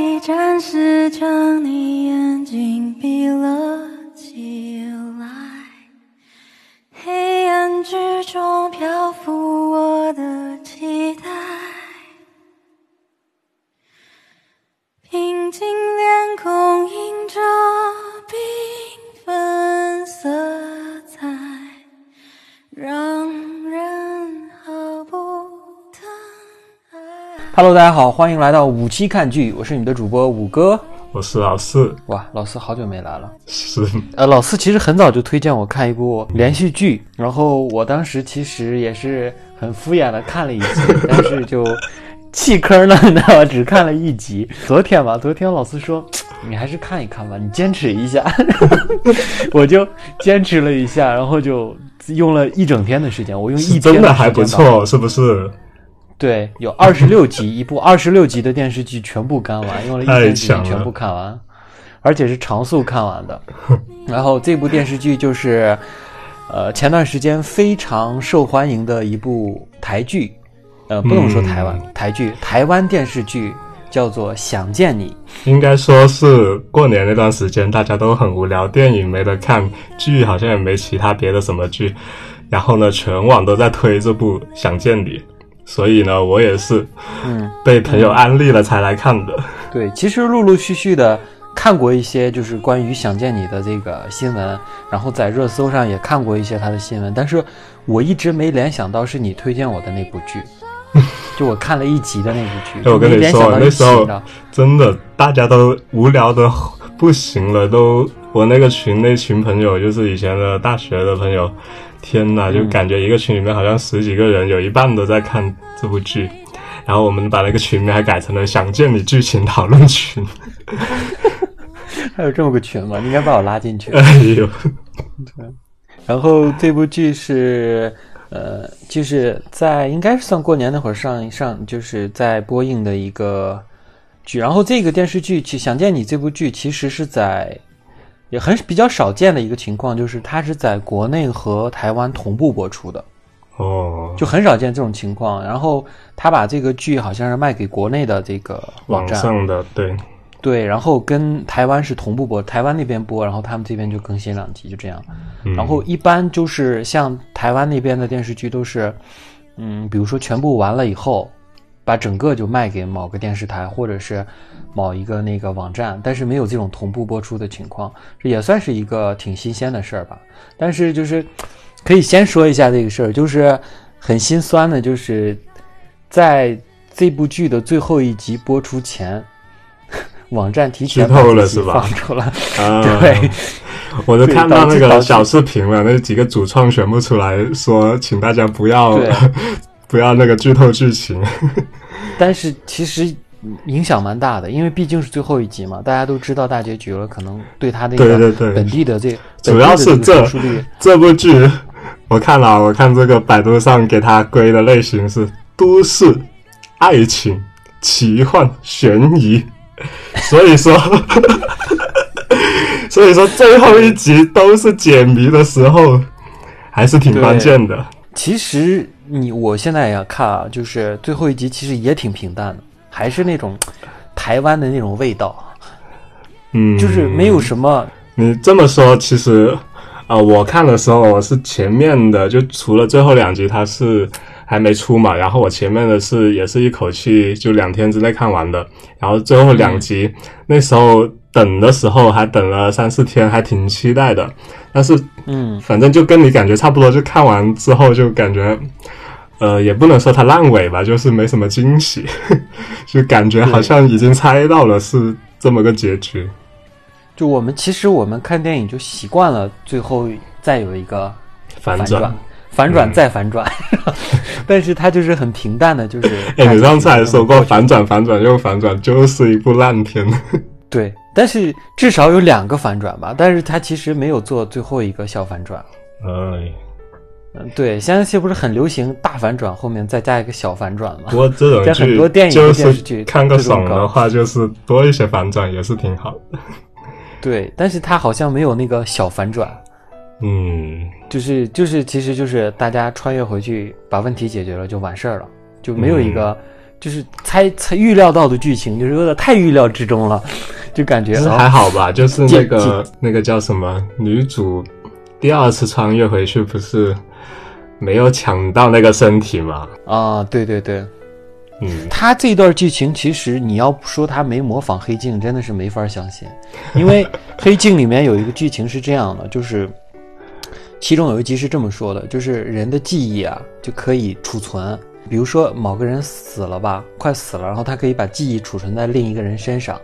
你暂时将你眼睛 Hello，大家好，欢迎来到五期看剧，我是你的主播五哥。我是老四，哇，老四好久没来了。是呃，老四其实很早就推荐我看一部连续剧，然后我当时其实也是很敷衍的看了一集，但是就弃坑了，你知道吗？只看了一集。昨天吧，昨天老四说你还是看一看吧，你坚持一下，我就坚持了一下，然后就用了一整天的时间，我用一天真的还不错，是不是？对，有二十六集，一部二十六集的电视剧全部看完，用了一天时间全部看完，而且是长速看完的。然后这部电视剧就是，呃，前段时间非常受欢迎的一部台剧，呃，不能说台湾、台剧，台湾电视剧叫做《想见你》。应该说是过年那段时间大家都很无聊，电影没得看，剧好像也没其他别的什么剧，然后呢，全网都在推这部《想见你》，所以呢，我也是，嗯，被朋友安利了才来看的。对，其实陆陆续续的看过一些就是关于想见你的这个新闻，然后在热搜上也看过一些他的新闻，但是我一直没联想到是你推荐我的那部剧，就我看了一集的那部剧，哎我跟你说，那时候真的大家都无聊的不行了，都我那个群那群朋友，就是以前的大学的朋友，天呐，就感觉一个群里面好像十几个人，有一半都在看这部剧。然后我们把那个群名还改成了“想见你剧情讨论群 还有这么个群吗？你应该把我拉进”。去。哎呦，然后这部剧是，呃，就是在应该是算过年那会儿上上，就是在播映的一个剧。然后这个电视剧《其想见你》这部剧其实是在也很比较少见的一个情况，就是它是在国内和台湾同步播出的，哦，就很少见这种情况。然后他把这个剧好像是卖给国内的这个网网站，上的对，对，然后跟台湾是同步播，台湾那边播，然后他们这边就更新两集，就这样。嗯然后一般就是像台湾那边的电视剧都是，嗯，比如说全部完了以后，把整个就卖给某个电视台或者是某一个那个网站，但是没有这种同步播出的情况，这也算是一个挺新鲜的事儿吧。但是就是可以先说一下这个事儿，就是很心酸的，就是在这部剧的最后一集播出前。网站提前放出来，啊，对，我都看到那个小视频了，那几个主创全部出来说，请大家不要对不要那个剧透剧情。但是其实影响蛮大的，因为毕竟是最后一集嘛，大家都知道大结局了，可能对他那对对个对本地的这主要是这这部剧我看了，我看这个百度上给它归的类型是都市、爱情、奇幻、悬疑，所以说，所以说最后一集都是解谜的时候，还是挺关键的。其实你我现在也看啊，就是最后一集其实也挺平淡的，还是那种台湾的那种味道，嗯，就是没有什么你这么说，其实，呃，我看的时候我是前面的，就除了最后两集它是还没出嘛，然后我前面的是也是一口气就两天之内看完的，然后最后两集、那时候等的时候还等了三四天，还挺期待的，但是嗯，反正就跟你感觉差不多，就看完之后就感觉。呃，也不能说它烂尾吧，就是没什么惊喜，就感觉好像已经猜到了是这么个结局。就我们其实我们看电影就习惯了最后再有一个反反转，反转嗯再反转，但是它就是很平淡的，就是 哎，你上次还说过反转、反转又反转，就是一部烂片。对，但是至少有两个反转吧，但是他其实没有做最后一个小反转。哎，嗯，对，现在不是很流行大反转后面再加一个小反转吗不？过这种 在很剧多电影电视是剧 看个爽的话，就是多一些反转也是挺好的。对，但是它好像没有那个小反转，嗯，就是就是其实就是大家穿越回去把问题解决了就完事儿了，就没有一个就是猜猜预料到的剧情，就是有点太预料之中了，就感觉还好吧，就是那个那个叫什么女主第二次穿越回去，不是没有抢到那个身体嘛？啊，对对对，嗯，他这段剧情其实你要不说他没模仿黑镜，真的是没法相信，因为 黑镜里面有一个剧情是这样的，就是其中有一集是这么说的，就是人的记忆啊就可以储存，比如说某个人死了吧，快死了，然后他可以把记忆储存在另一个人身上。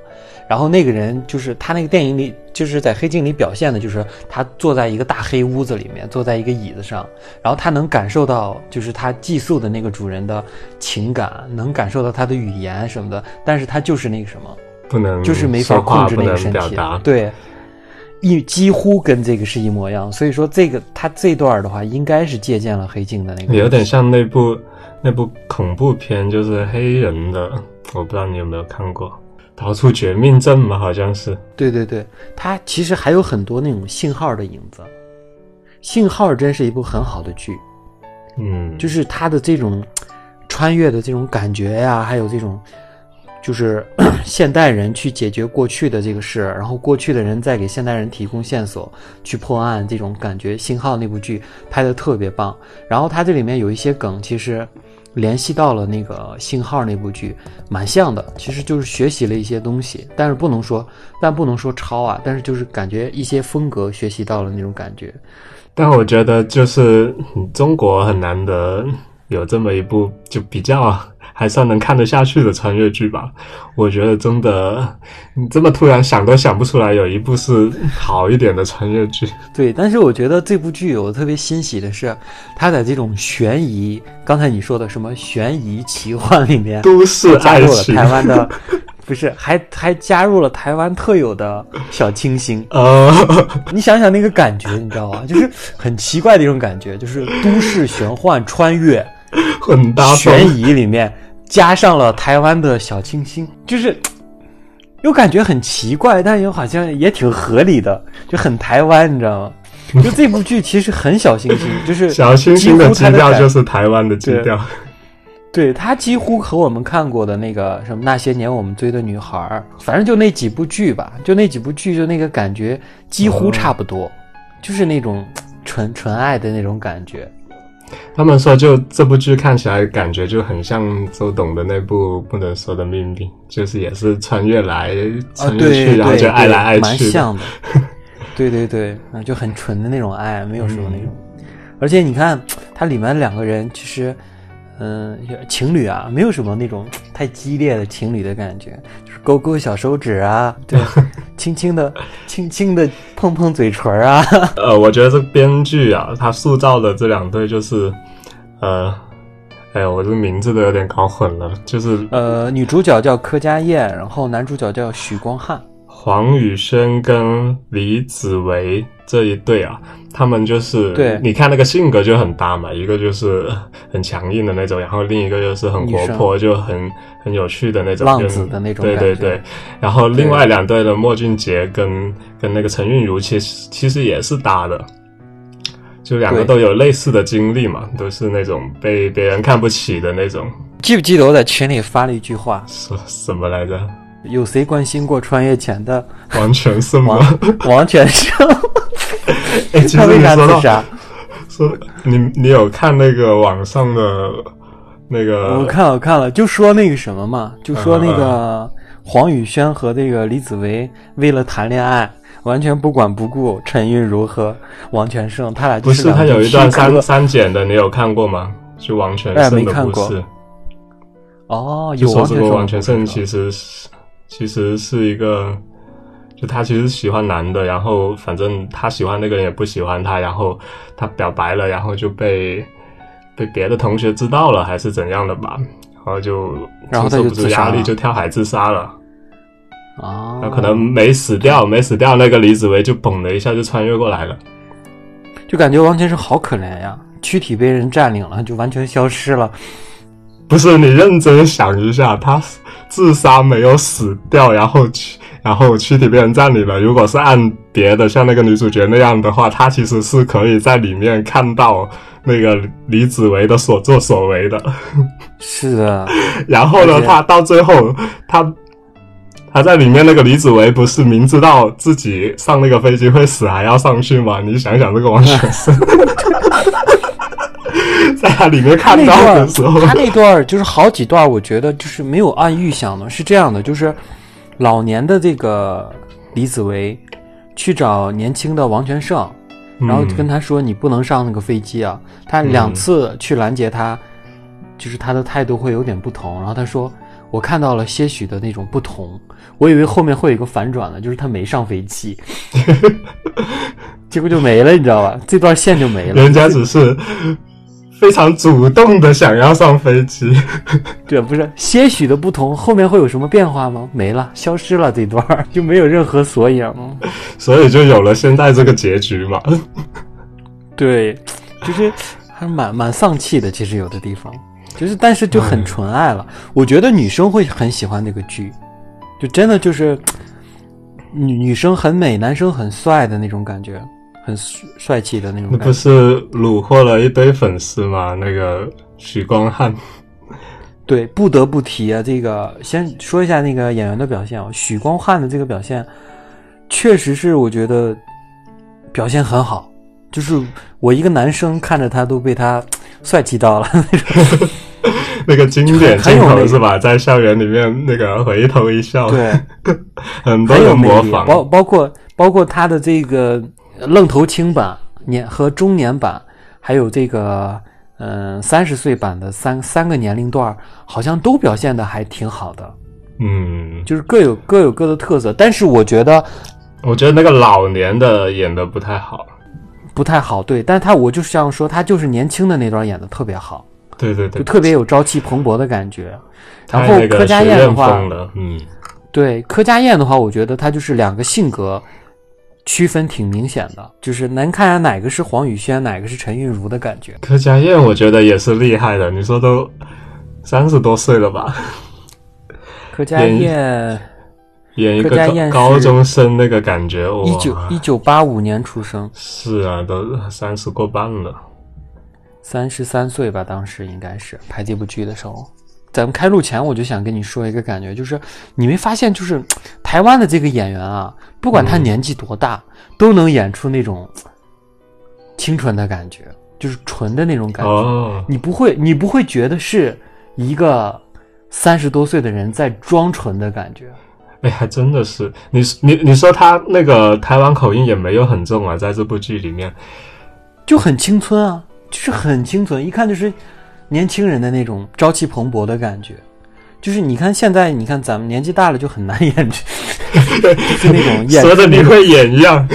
然后那个人就是他那个电影里，就是在黑镜里表现的，就是他坐在一个大黑屋子里面，坐在一个椅子上，然后他能感受到，就是他寄宿的那个主人的情感，能感受到他的语言什么的，但是他就是那个什么，不能就是没法控制那个身体对，一几乎跟这个是一模一样。所以说这个他这段的话，应该是借鉴了黑镜的那个，有点像那部那部恐怖片，就是黑人的，我不知道你有没有看过《逃出绝命镇》嘛？好像是。对对对，它其实还有很多那种信号的影子。信号真是一部很好的剧，嗯，就是它的这种穿越的这种感觉呀，还有这种就是 现代人去解决过去的这个事，然后过去的人再给现代人提供线索去破案，这种感觉。信号那部剧拍的特别棒，然后它这里面有一些梗，其实联系到了那个信号那部剧，蛮像的。其实就是学习了一些东西，但是不能说，但不能说抄啊，但是就是感觉一些风格学习到了那种感觉。但我觉得就是中国很难得有这么一部就比较还算能看得下去的穿越剧吧。我觉得真的，你 这么突然想都想不出来有一部是好一点的穿越剧。对，但是我觉得这部剧我特别欣喜的是，它在这种悬疑，刚才你说的什么悬疑奇幻里面，都市加入了爱情，台湾的，不是还还加入了台湾特有的小清新。呃，你想想那个感觉，你知道吗？就是很奇怪的一种感觉，就是都市玄幻穿越很搭悬疑里面加上了台湾的小清新，就是又感觉很奇怪，但又好像也挺合理的，就很台湾，你知道吗？就这部剧其实很小清新，就是小清新的基调就是台湾的基调。对他几乎和我们看过的那个什么那些年我们追的女孩儿，反正就那几部剧吧，就那几部剧，就那个感觉几乎差不多，就是那种纯纯爱的那种感觉。他们说，就这部剧看起来感觉就很像周董的那部《不能说的秘密》，就是也是穿越来啊，穿去，然后就爱来爱去。蛮像的。对 对对，嗯，就很纯的那种爱，没有什么那种。嗯而且你看，它里面两个人其实，嗯、情侣啊，没有什么那种太激烈的情侣的感觉，就是勾勾小手指啊，对，轻轻的、轻轻的碰碰嘴唇啊。呃，我觉得这编剧啊，他塑造的这两对就是，呃，哎呀，我这名字都有点搞混了，就是呃，女主角叫柯佳燕，然后男主角叫许光汉。黄宇轩跟李子维这一对啊，他们就是对你看那个性格就很搭嘛，一个就是 很强硬的那种，然后另一个就是很活泼，就很很有趣的那种浪就子的那种对对对，然后另外两对的莫俊杰跟跟那个陈韵如，其实其实也是搭的。就两个都有类似的经历嘛，都是那种被别人看不起的那种，记不记得我在群里发了一句话？说什么来着？有谁关心过穿越前的王全胜吗？王王全胜？哎，其他为啥实你说到自杀？说你你有看那个网上的那个？我看了我看了，就说那个什么嘛，就说那嗯个黄宇轩和那个李子维为了谈恋爱，完全不管不顾陈韵如和王全胜，他俩就不是他有一段删删减的，你有看过吗？就王全哎胜的没看过故事，哦，有王全胜，王全胜其实是其实是一个，就他其实喜欢男的，然后反正他喜欢那个人也不喜欢他，然后他表白了，然后就被被别的同学知道了，还是怎样的吧，然后就然后他承受不住压力就跳海自杀了。啊，那可能没死掉，没死掉，那个李子维就嘣的一下就穿越过来了。就感觉王全胜好可怜呀，躯体被人占领了，就完全消失了。不是你认真想一下，他自杀没有死掉，然后躯然后躯体被人占领了。如果是按别的像那个女主角那样的话，她其实是可以在里面看到那个李子维的所作所为的。是啊，然后呢，他到最后，他他在里面那个李子维不是明知道自己上那个飞机会死还要上去吗？你想想，这个王学生 在他里面看到的时候，他那段就是好几段，我觉得就是没有按预想的，是这样的，就是老年的这个李子维去找年轻的王全胜，然后跟他说你不能上那个飞机啊。他两次去拦截他，就是他的态度会有点不同。然后他说我看到了些许的那种不同，我以为后面会有一个反转的，就是他没上飞机，结果就没了，你知道吧？这段线就没了。人家只是非常主动的想要上飞机。对，不是些许的不同，后面会有什么变化吗？没了，消失了，这段儿就没有任何索引了。所以就有了现在这个结局嘛。对，就是还蛮蛮丧气的，其实有的地方，就是但是就很纯爱了。我觉得女生会很喜欢那个剧，就真的就是女女生很美，男生很帅的那种感觉，很帅气的那种那不。是虏获了一堆粉丝吗？那个许光汉，对，不得不提啊，这个先说一下那个演员的表现啊，许光汉的这个表现，确实是我觉得表现很好，就是我一个男生看着他都被他帅气到了那种。那个经典镜头是吧？在校园里面那个回头一笑，对，很多模仿。包包括包括他的这个愣头青版年和中年版，还有这个嗯三十岁版的三三个年龄段，好像都表现的还挺好的，嗯，就是各有各有各的特色。但是我觉得我觉得那个老年的演的不太好。不太好，对，但他我就是这样说，他就是年轻的那段演的特别好，对对对，就特别有朝气蓬勃的感觉。然后柯佳燕的话，嗯，对柯佳燕的话，我觉得她就是两个性格区分挺明显的，就是能看出哪个是黄宇轩，哪个是陈韵如的感觉。柯佳燕我觉得也是厉害的。你说都三十多岁了吧，柯佳燕演一个高高中生那个感觉，哇，一九一九八五年出生，是啊，都三十过半了。三十三岁吧，当时应该是拍这部剧的时候。咱们开录前我就想跟你说一个感觉，就是你没发现，就是台湾的这个演员啊，不管他年纪多大，都能演出那种清纯的感觉，就是纯的那种感觉。哦，你不会，你不会觉得是一个三十多岁的人在装纯的感觉。哎，还真的是你你你说他那个台湾口音也没有很重啊，在这部剧里面，就很青春啊，就是很清纯，一看就是年轻人的那种朝气蓬勃的感觉。就是你看现在，你看咱们年纪大了就很难演，就是那种演说的你会演一样。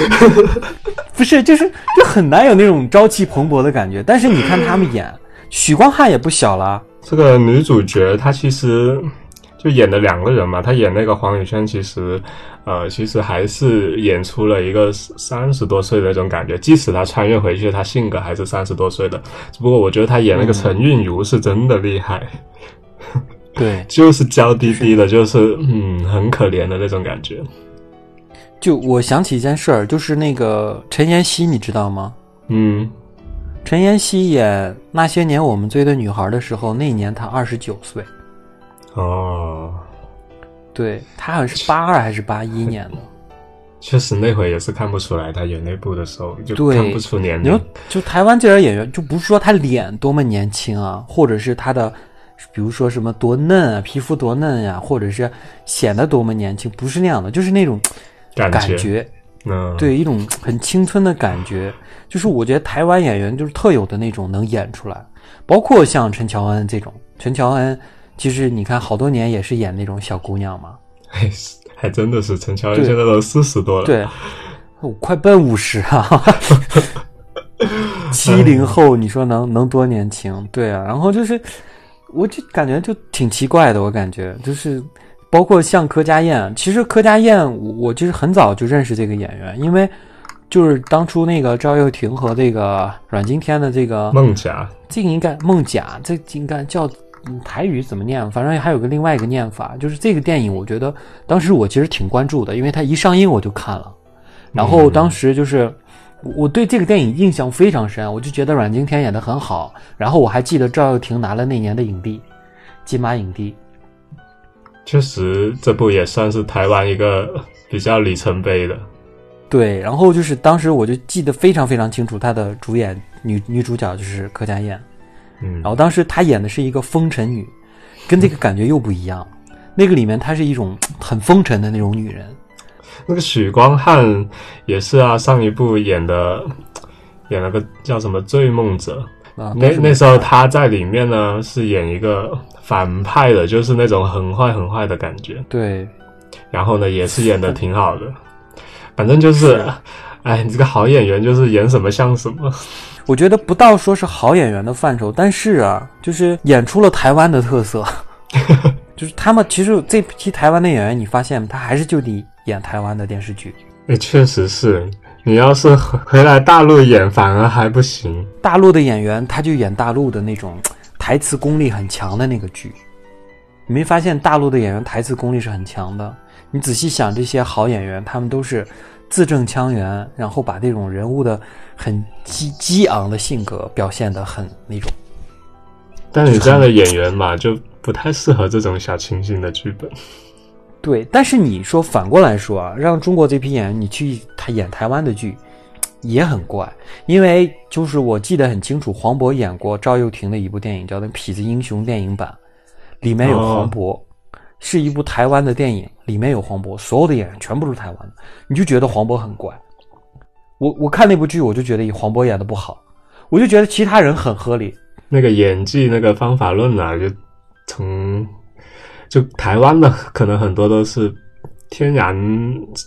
不是，就是就很难有那种朝气蓬勃的感觉。但是你看他们演，许光汉也不小了，这个女主角她其实就演的两个人嘛，他演那个黄宇轩，其实呃，其实还是演出了一个三十多岁的那种感觉。即使他穿越回去，他性格还是三十多岁的。只不过我觉得他演那个陈韵如是真的厉害，对，就是娇滴滴的，就是嗯，很可怜的那种感觉。就我想起一件事儿，就是那个陈妍希，你知道吗？嗯，陈妍希演《那些年我们追的女孩》的时候，那一年她二十九岁，哦，对他好像是八二还是八一年的。确实那会也是看不出来，他演那部的时候就对看不出年龄。就台湾这点演员，就不是说他脸多么年轻啊，或者是他的，比如说什么多嫩啊，皮肤多嫩呀、或者是显得多么年轻，不是那样的，就是那种感觉。感觉，嗯，对，一种很青春的感觉，就是我觉得台湾演员就是特有的那种能演出来，包括像陈乔恩这种，陈乔恩其实你看好多年也是演那种小姑娘嘛，还 还真的是陈乔恩现在都四十多了。对，我 快奔五十啊，七 零后，你说能能多年轻？对啊，然后就是，我就感觉就挺奇怪的，我感觉就是，包括像柯佳燕，其实柯佳燕，我我就是很早就认识这个演员，因为就是当初那个赵又廷和这个阮经天的这个孟甲，这个应该孟甲，这应该叫嗯台语怎么念？反正还有个另外一个念法，就是这个电影，我觉得当时我其实挺关注的，因为它一上映我就看了，然后当时就是我我对这个电影印象非常深，我就觉得阮经天演的很好。然后我还记得赵又廷拿了那年的影帝，金马影帝。确实，这部也算是台湾一个比较里程碑的。对，然后就是当时我就记得非常非常清楚，他的主演女女主角就是柯佳燕。嗯然，后当时她演的是一个风尘女，跟这个感觉又不一样。那个里面她是一种 很风尘的那种女人。那个许光汉也是啊，上一部演的 演了个叫什么《醉梦者》。啊，那那时候他在里面呢是演一个反派的，就是那种很坏很坏的感觉。对然后呢，也是演的挺好的。反正就是是，哎，你这个好演员就是演什么像什么。我觉得不到说是好演员的范畴，但是啊，就是演出了台湾的特色。就是他们其实这批台湾的演员，你发现他还是就得演台湾的电视剧。哎，确实是你要是回回来大陆演，反而还不行。大陆的演员他就演大陆的那种台词功力很强的那个剧。你没发现大陆的演员台词功力是很强的？你仔细想，这些好演员他们都是字正腔圆，然后把这种人物的很激激昂的性格表现得很那种。但你这样的演员嘛，就不太适合这种小清新的剧本。对，但是你说反过来说啊，让中国这批演员你去他演台湾的剧，也很怪，因为就是我记得很清楚，黄渤演过赵又廷的一部电影，叫那《痞子英雄》电影版，里面有黄渤，是一部台湾的电影，里面有黄渤，所有的演员全部是台湾的，你就觉得黄渤很怪。我我看那部剧，我就觉得黄渤演的不好，我就觉得其他人很合理。那个演技那个方法论啊，就从就台湾的可能很多都是天然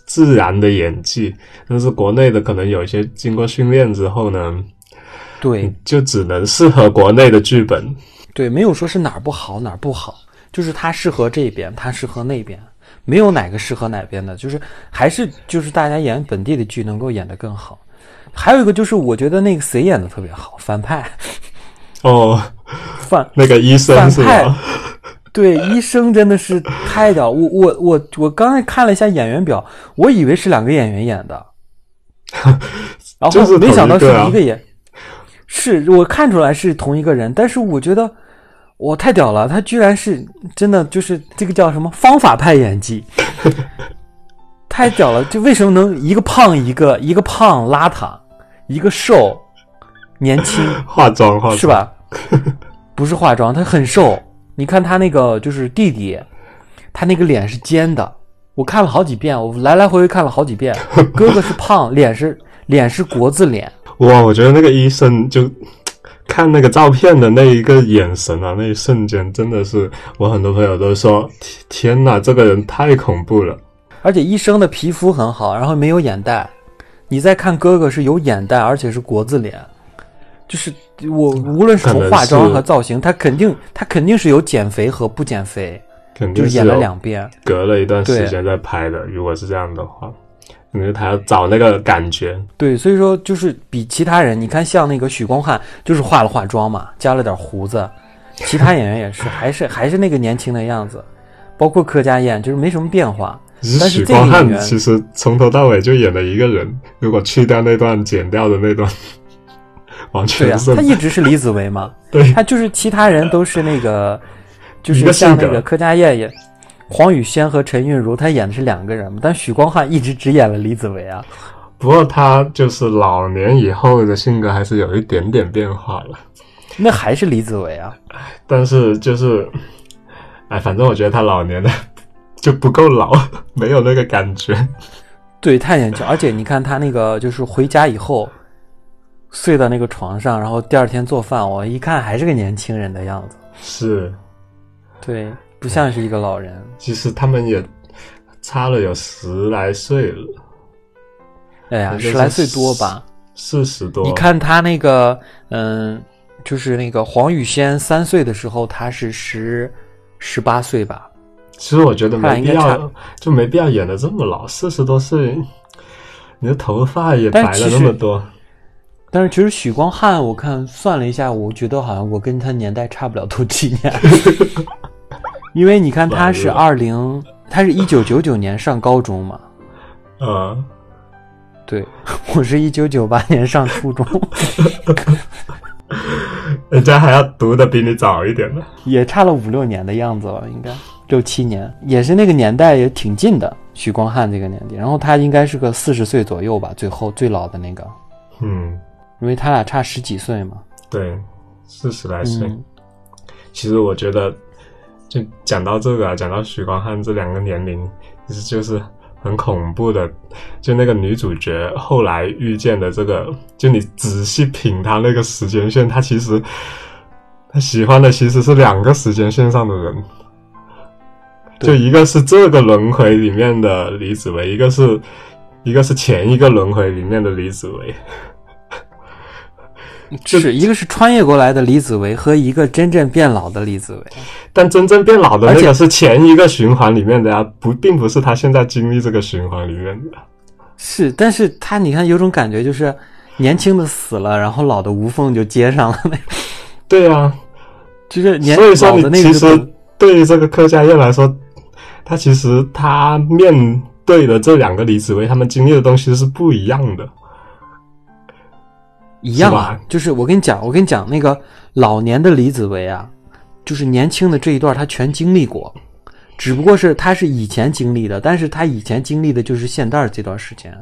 自然的演技，但是国内的可能有一些经过训练之后呢，对，就只能适合国内的剧本。对，没有说是哪儿不好哪儿不好，就是他适合这边，他适合那边，没有哪个适合哪边的，就是还是就是大家演本地的剧能够演得更好。还有一个就是我觉得那个谁演的特别好，反派，哦，反那个医生是反派吧？，对医生真的是太屌。我我我我刚才看了一下演员表，我以为是两个演员演的，然后没想到是一个演，是我看出来是同一个人，但是我觉得我太屌了，他居然是真的就是这个叫什么方法派演技，太屌了！就为什么能一个胖一个一个胖邋遢，一个瘦年轻 化妆化妆是？吧？不是化妆，他很瘦。你看他那个就是弟弟，他那个脸是尖的，我看了好几遍，我来来回回看了好几遍。哥哥是胖，脸是脸是国字脸，哇，我觉得那个医生就看那个照片的那一个眼神啊，那一瞬间真的是，我很多朋友都说，天天哪，这个人太恐怖了。而且医生的皮肤很好，然后没有眼袋。你再看哥哥是有眼袋，而且是国字脸，就是我无论是从化妆和造型，他肯定他肯定是有减肥和不减肥，肯定就是演了两遍。隔了一段时间再拍的。如果是这样的话，可能他要找那个感觉。对，所以说就是比其他人，你看像那个许光汉，就是化了化妆嘛，加了点胡子，其他演员也是，还是 还是那个年轻的样子，包括柯佳燕，就是没什么变化。但是许光汉其实从头到尾就演了一个人，如果去掉那段剪掉的那段，完对呀、他一直是李子维嘛，对他就是其他人都是那个，就是像那个柯佳燕也，黄雨萱和陈韵如，他演的是两个人嘛，但许光汉一直只演了李子维啊。不过他就是老年以后的性格还是有一点点变化了。那还是李子维啊，但是就是，哎，反正我觉得他老年的 就不够老，没有那个感觉。对，太年轻，而且你看他那个就是回家以后睡到那个床上，然后第二天做饭，我一看还是个年轻人的样子，是，对，不像是一个老人。其实他们也差了有十来岁了，哎呀，十来岁多吧？四十多。你，看他那个，嗯，就是那个黄宇轩三岁的时候，他是十十八岁吧？其实我觉得没必要，就没必要演的这么老，四十多岁，你的头发也白了那么多。但是其实许光汉，我看算了一下，我觉得好像我跟他年代差不了多几年，因为你看他是完二零，他是一九九九年上高中嘛，嗯，对，我是一九九八年上初中，人家还要读的比你早一点呢。也差了五六年的样子了，应该。六七年，也是那个年代也挺近的。许光汉这个年纪，然后他应该是个四十岁左右吧，最后最老的那个，嗯，因为他俩差十几岁嘛。对，四十来岁。嗯。其实我觉得，就讲到这个啊，讲到许光汉这两个年龄，其实就是很恐怖的。就那个女主角后来遇见的这个，就你仔细品她那个时间线，她其实她喜欢的其实是两个时间线上的人。就一个是这个轮回里面的李子维，一个是一个是前一个轮回里面的李子维。是一个是穿越过来的李子维和一个真正变老的李子维。但真正变老的那而且个是前一个循环里面的呀，不，并不是他现在经历这个循环里面的。是，但是他你看有种感觉就是年轻的死了，然后老的无缝就接上了，那 对呀、就是年所以说你其实对于这个客家燕来说，他其实他面对的这两个李子维，他们经历的东西是不一样的。一样啊是，就是我跟你讲，我跟你讲，那个老年的李子维啊，就是年轻的这一段他全经历过，只不过是他是以前经历的，但是他以前经历的就是现代这段时间，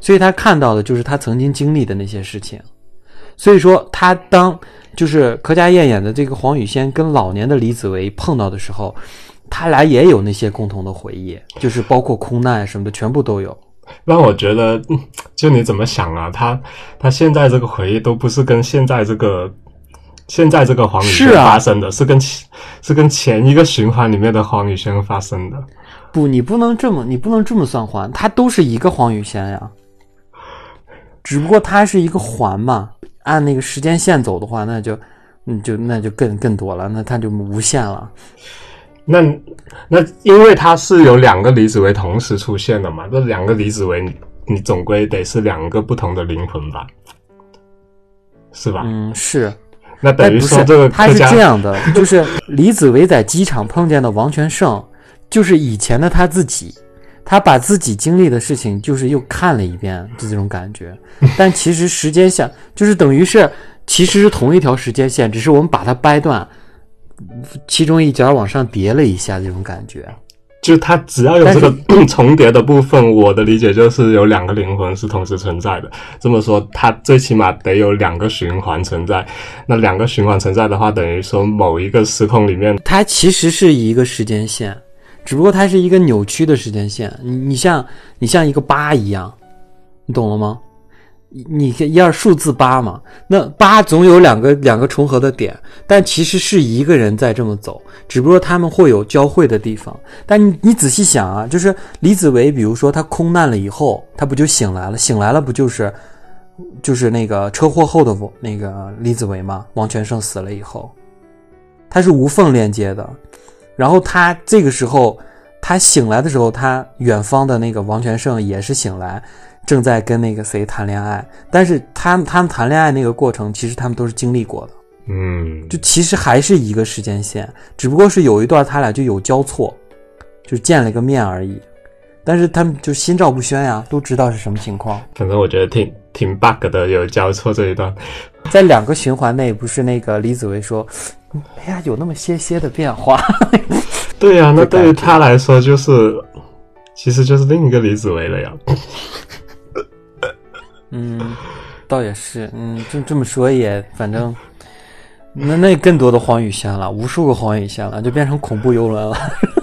所以他看到的就是他曾经经历的那些事情，所以说他当就是柯佳燕演的这个黄雨仙跟老年的李子维碰到的时候，他俩也有那些共同的回忆，就是包括空难什么的，全部都有。让我觉得，嗯就你怎么想啊？他他现在这个回忆都不是跟现在这个现在这个黄宇轩发生的，是跟前是跟前一个循环里面的黄宇轩发生的。不，你不能这么，你不能这么算环，它都是一个黄宇轩呀。只不过它是一个环嘛，按那个时间线走的话，那就，嗯，就那就更更多了，那它就无限了。那那因为它是有两个李子维同时出现的嘛，这两个李子维你你总归得是两个不同的灵魂吧，是吧？嗯，是，那等于说这个，他是这样的，就是李子维在机场碰见的王全胜，就是以前的他自己，他把自己经历的事情，就是又看了一遍，就这种感觉。但其实时间线就是等于是，其实是同一条时间线，只是我们把它掰断，其中一角往上叠了一下，这种感觉。就它只要有这个 重叠的部分，我的理解就是有两个灵魂是同时存在的。这么说，它最起码得有两个循环存在。那两个循环存在的话，等于说某一个时空里面，它其实是一个时间线，只不过它是一个扭曲的时间线。你你像你像一个八一样，你懂了吗？你你看一二数字八嘛，那八总有两个两个重合的点，但其实是一个人在这么走，只不过他们会有交汇的地方。但你你仔细想啊，就是李子维，比如说他空难了以后，他不就醒来了？醒来了不就是就是那个车祸后的那个李子维吗？王全胜死了以后，他是无缝链接的。然后他这个时候，他醒来的时候，他远方的那个王全胜也是醒来，正在跟那个谁谈恋爱。但是他们他们谈恋爱那个过程，其实他们都是经历过的，嗯，就其实还是一个时间线，只不过是有一段他俩就有交错，就见了个面而已。但是他们就心照不宣呀，都知道是什么情况。反正我觉得挺挺 bug 的，有交错这一段。在两个循环内，不是那个李子维说：“哎呀，有那么些些的变化。”对呀、那对于他来说，就是其实就是另一个李子维了呀。嗯，倒也是，嗯，这这么说也，反正，那那更多的黄雨仙了，无数个黄雨仙了，就变成恐怖游轮了。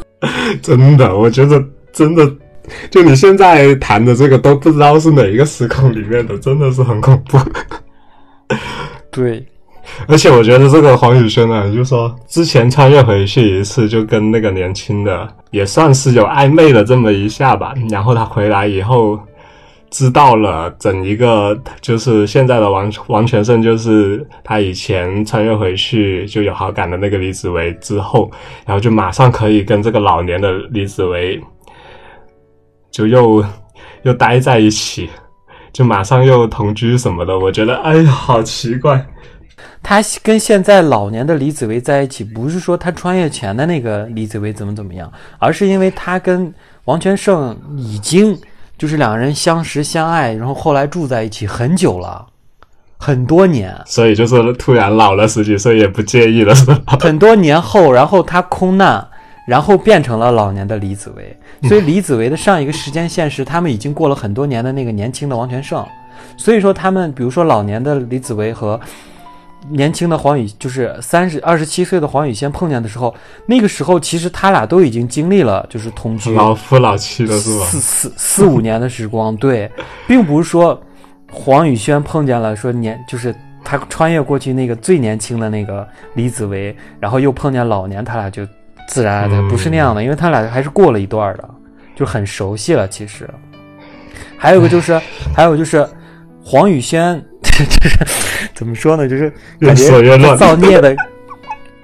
真的，我觉得真的，就你现在谈的这个都不知道是哪一个时空里面的，真的是很恐怖。对，而且我觉得这个黄宇轩呢，就说之前穿越回去一次，就跟那个年轻的也算是有暧昧的这么一下吧。然后他回来以后，知道了整一个就是现在的王王全胜，就是他以前穿越回去就有好感的那个李子维之后，然后就马上可以跟这个老年的李子维就又又待在一起。就马上又同居什么的，我觉得哎呀，好奇怪。他跟现在老年的李子维在一起，不是说他穿越前的那个李子维怎么怎么样，而是因为他跟王全胜已经就是两人相识相爱，然后后来住在一起很久了，很多年，所以就是突然老了十几岁也不介意了，是吧？很多年后，然后他空难，然后变成了老年的李子维。所以李子维的上一个时间线是他们已经过了很多年的那个年轻的王全胜。所以说他们，比如说老年的李子维和年轻的黄宇，就是三十二十七岁的黄宇仙碰见的时候，那个时候其实他俩都已经经历了就是同居老夫老妻了，是吧？四四四五年的时光，对，并不是说黄宇轩碰见了说年就是他穿越过去那个最年轻的那个李子维，然后又碰见老年，他俩就自然而然嗯不是那样的，因为他俩还是过了一段的，就很熟悉了。其实还有个就是，还有就是黄宇轩，就是怎么说呢，就是越感觉造孽的，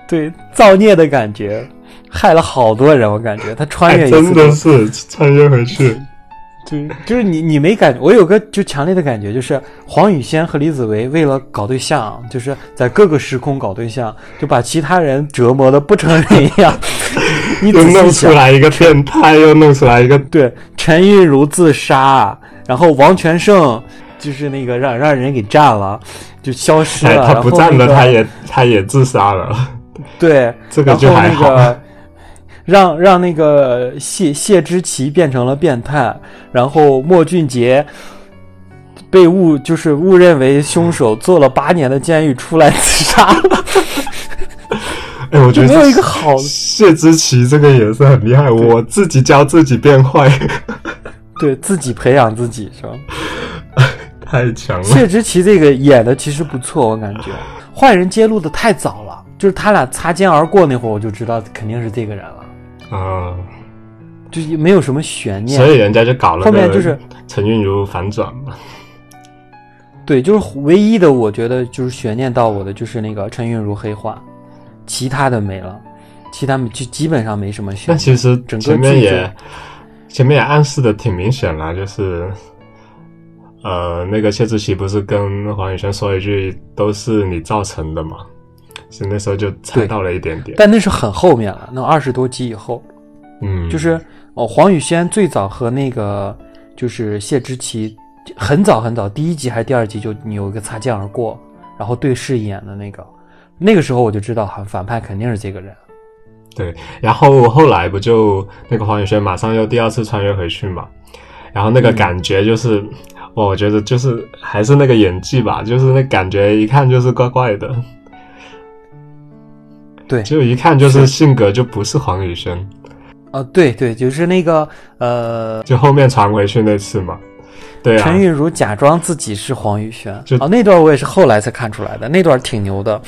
对造孽的感觉，害了好多人，我感觉他穿越哎，一次就真的是穿越回去，对，就是你，你没感，我有个就强烈的感觉，就是黄宇轩和李子维为了搞对象，就是在各个时空搞对象，就把其他人折磨的不成人样。你又弄出来一个变态，又弄出来一个对，陈韵如自杀，然后王全胜就是那个让让人给占了，就消失哎，了。他不占了，那个他也他也自杀了，对，这个就还好。那个让让那个谢谢之奇变成了变态，然后莫俊杰被误就是误认为凶手，坐了八年的监狱出来自杀了，哎，我觉得没有一个好。谢之奇这个也是很厉害，我自己教自己变坏，对自己培养自己是吧？太强了。谢之奇这个演的其实不错，我感觉 坏人揭露的太早了，就是他俩擦肩而过那会儿，我就知道肯定是这个人了，啊，就是没有什么悬念。所以人家就搞了后面就是陈韵如反转嘛。对，就是唯一的，我觉得就是悬念到我的就是那个陈韵如黑化，其他的没了，其他就基本上没什么悬念。但其实整个前面也前面也暗示的挺明显了，就是呃，那个谢之奇不是跟黄宇轩说一句都是你造成的嘛，是那时候就猜到了一点点。但那是很后面了，那二十多集以后，嗯，就是哦，黄宇轩最早和那个就是谢之奇很早很早，第一集还是第二集就你有一个擦肩而过，然后对视一眼的那个，那个时候我就知道，反反派肯定是这个人。对，然后后来不就那个黄宇轩马上又第二次穿越回去嘛，然后那个嗯。感觉就是，哇，我觉得就是还是那个演技吧，就是那感觉一看就是怪怪的，对，就一看就是性格就不是黄宇轩，哦，对对，就是那个呃，就后面传回去那次嘛，对啊。陈，韵如假装自己是黄宇轩就啊，那段我也是后来才看出来的，那段挺牛的，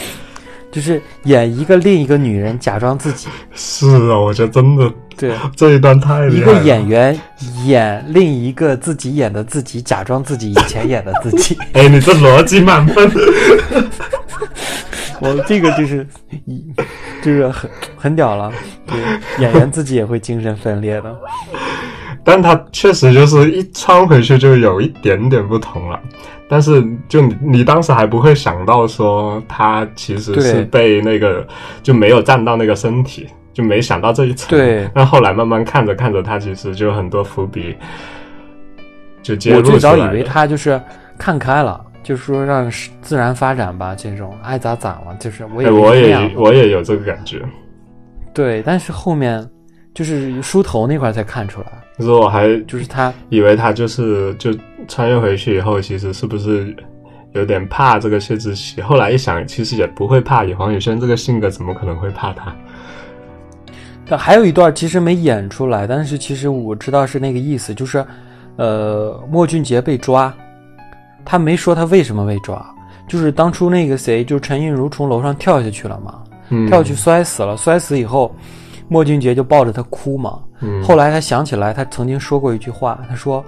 就是演一个另一个女人假装自己，是啊，我觉得真的对，这一段太一个厉害了。演员演另一个自己演的自己，假装自己以前演的自己，哎，你这逻辑满分。我这个就是一就是很很屌了，对，演员自己也会精神分裂的，但他确实就是一穿回去就有一点点不同了。但是就你你当时还不会想到说他其实是被那个就没有站到那个身体，就没想到这一层。对 但后来慢慢看着看着，他其实就很多伏笔就揭露我最早以为他就是看开了。就是说让自然发展吧，这种爱咋咋嘛，就是我也哎，我也我也有这个感觉。对，但是后面就是梳头那块才看出来，就是我还就是他以为他就是就穿越回去以后，其实是不是有点怕这个谢之奇？后来一想，其实也不会怕，以黄宇轩这个性格，怎么可能会怕他？但还有一段其实没演出来，但是其实我知道是那个意思，就是，呃，莫俊杰被抓，他没说他为什么被抓，就是当初那个谁，就是陈韵如从楼上跳下去了嘛，嗯，跳下去摔死了，摔死以后，莫俊杰就抱着他哭嘛。嗯，后来他想起来，他曾经说过一句话，他说：“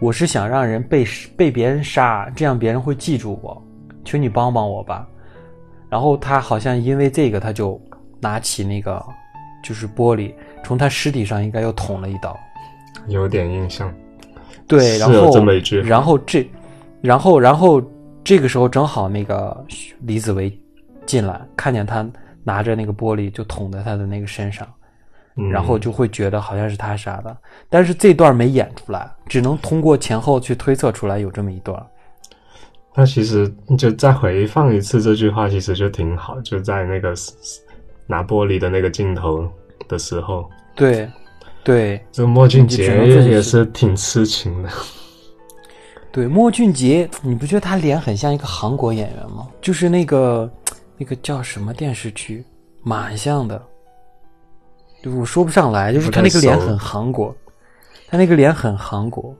我是想让人被被别人杀，这样别人会记住我，求你帮帮我吧。”然后他好像因为这个，他就拿起那个就是玻璃，从他尸体上应该又捅了一刀。有点印象。对，然后然后这，然后然后这个时候正好那个李子维进来，看见他拿着那个玻璃就捅在他的那个身上，嗯然后就会觉得好像是他杀的，但是这段没演出来，只能通过前后去推测出来有这么一段。那其实就再回放一次这句话，其实就挺好，就在那个拿玻璃的那个镜头的时候，对，对，这个莫俊杰也是挺痴情的。对，莫俊杰，你不觉得他脸很像一个韩国演员吗？就是那个那个叫什么电视剧，蛮像的。就我说不上来，就是他那个脸很韩国，他那个脸很韩国。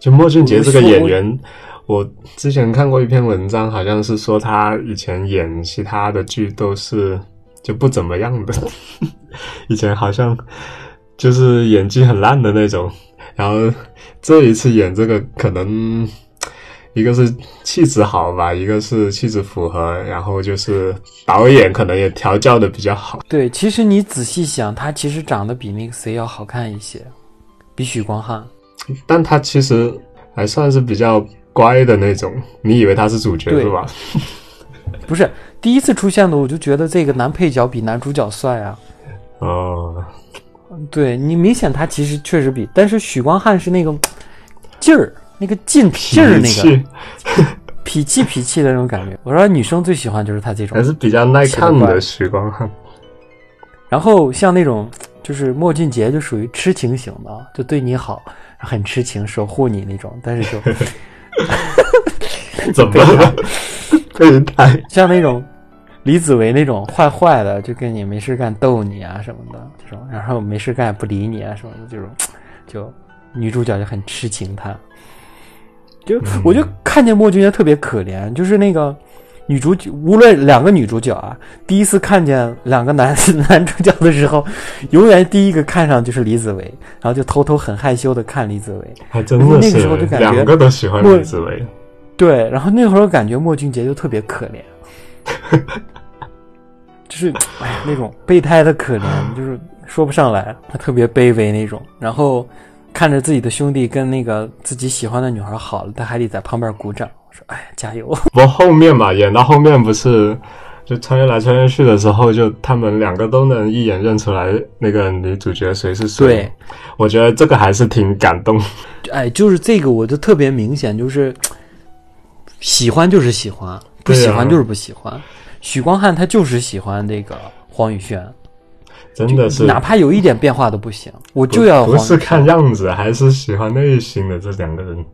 就莫俊杰这个演员，我之前看过一篇文章，好像是说他以前演其他的剧都是就不怎么样的，以前好像就是演技很烂的那种，然后这一次演这个可能。一个是气质好吧，一个是气质符合，然后就是导演可能也调教的比较好。对，其实你仔细想，他其实长得比那个谁要好看一些，比许光汉。但他其实还算是比较乖的那种，你以为他是主角对是吧？不是第一次出现的，我就觉得这个男配角比男主角帅啊。哦，对你明显他其实确实比，但是许光汉是那个劲儿，那个劲劲儿，那个脾气痞气痞气的那种感觉。我说女生最喜欢就是他这种还，是比较耐看的许光汉。然后像那种就是莫俊杰就属于痴情型的，就对你好，很痴情，守护你那种，但是就 怎么了？备胎？像那种李子维那种坏坏的，就跟你没事干逗你啊什么的这种，然后没事干不理你啊什么的这种，就女主角就很痴情他。就我就看见莫俊杰特别可怜，就是那个女主角，无论两个女主角啊，第一次看见两个男 男主角的时候，永远第一个看上就是李子维，然后就偷偷很害羞的看李子维。还真的那是个时候就感觉两个都喜欢李子维。对，然后那会儿感觉莫俊杰就特别可怜，就是哎呀那种备胎的可怜，就是说不上来，他特别卑微那种。然后看着自己的兄弟跟那个自己喜欢的女孩好了，他还得在旁边鼓掌，说哎呀加油。不过后面嘛，演到后面不是就穿越来穿越去的时候，就他们两个都能一眼认出来那个女主角谁是谁。对，我觉得这个还是挺感动。哎，就是这个我就特别明显，就是喜欢就是喜欢，不喜欢就是不喜欢。许光汉他就是喜欢那个黄宇轩，真的是，哪怕有一点变化都不行，我就要不是看样子，还是喜欢内心的这两个人。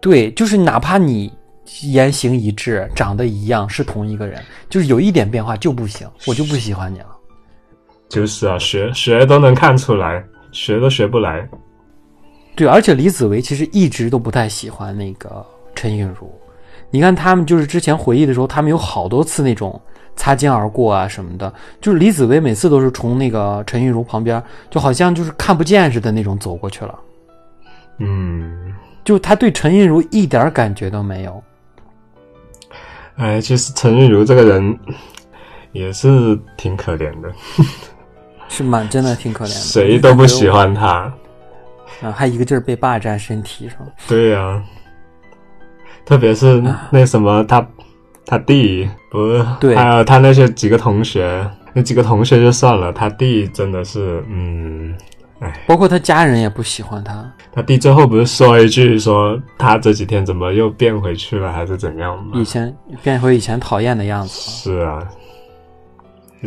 对，就是哪怕你言行一致，长得一样，是同一个人，就是有一点变化就不行，我就不喜欢你了。就是啊，学学都能看出来，学都学不来。对，而且李子维其实一直都不太喜欢那个陈韵如。你看他们就是之前回忆的时候，他们有好多次那种擦肩而过啊什么的，就是李子维每次都是从那个陈韵如旁边，就好像就是看不见似的那种走过去了，嗯，就他对陈韵如一点感觉都没有。哎，其实陈韵如这个人也是挺可怜的，是蛮真的挺可怜的，谁都不喜欢他。啊，还一个劲儿被霸占身体上。对呀、特别是那什么他他弟，不是，对还有他那些几个同学，那几个同学就算了，他弟真的是，嗯，哎包括他家人也不喜欢他。他弟最后不是说一句说他这几天怎么又变回去了，还是怎样吗以？前变回以前讨厌的样子，是啊，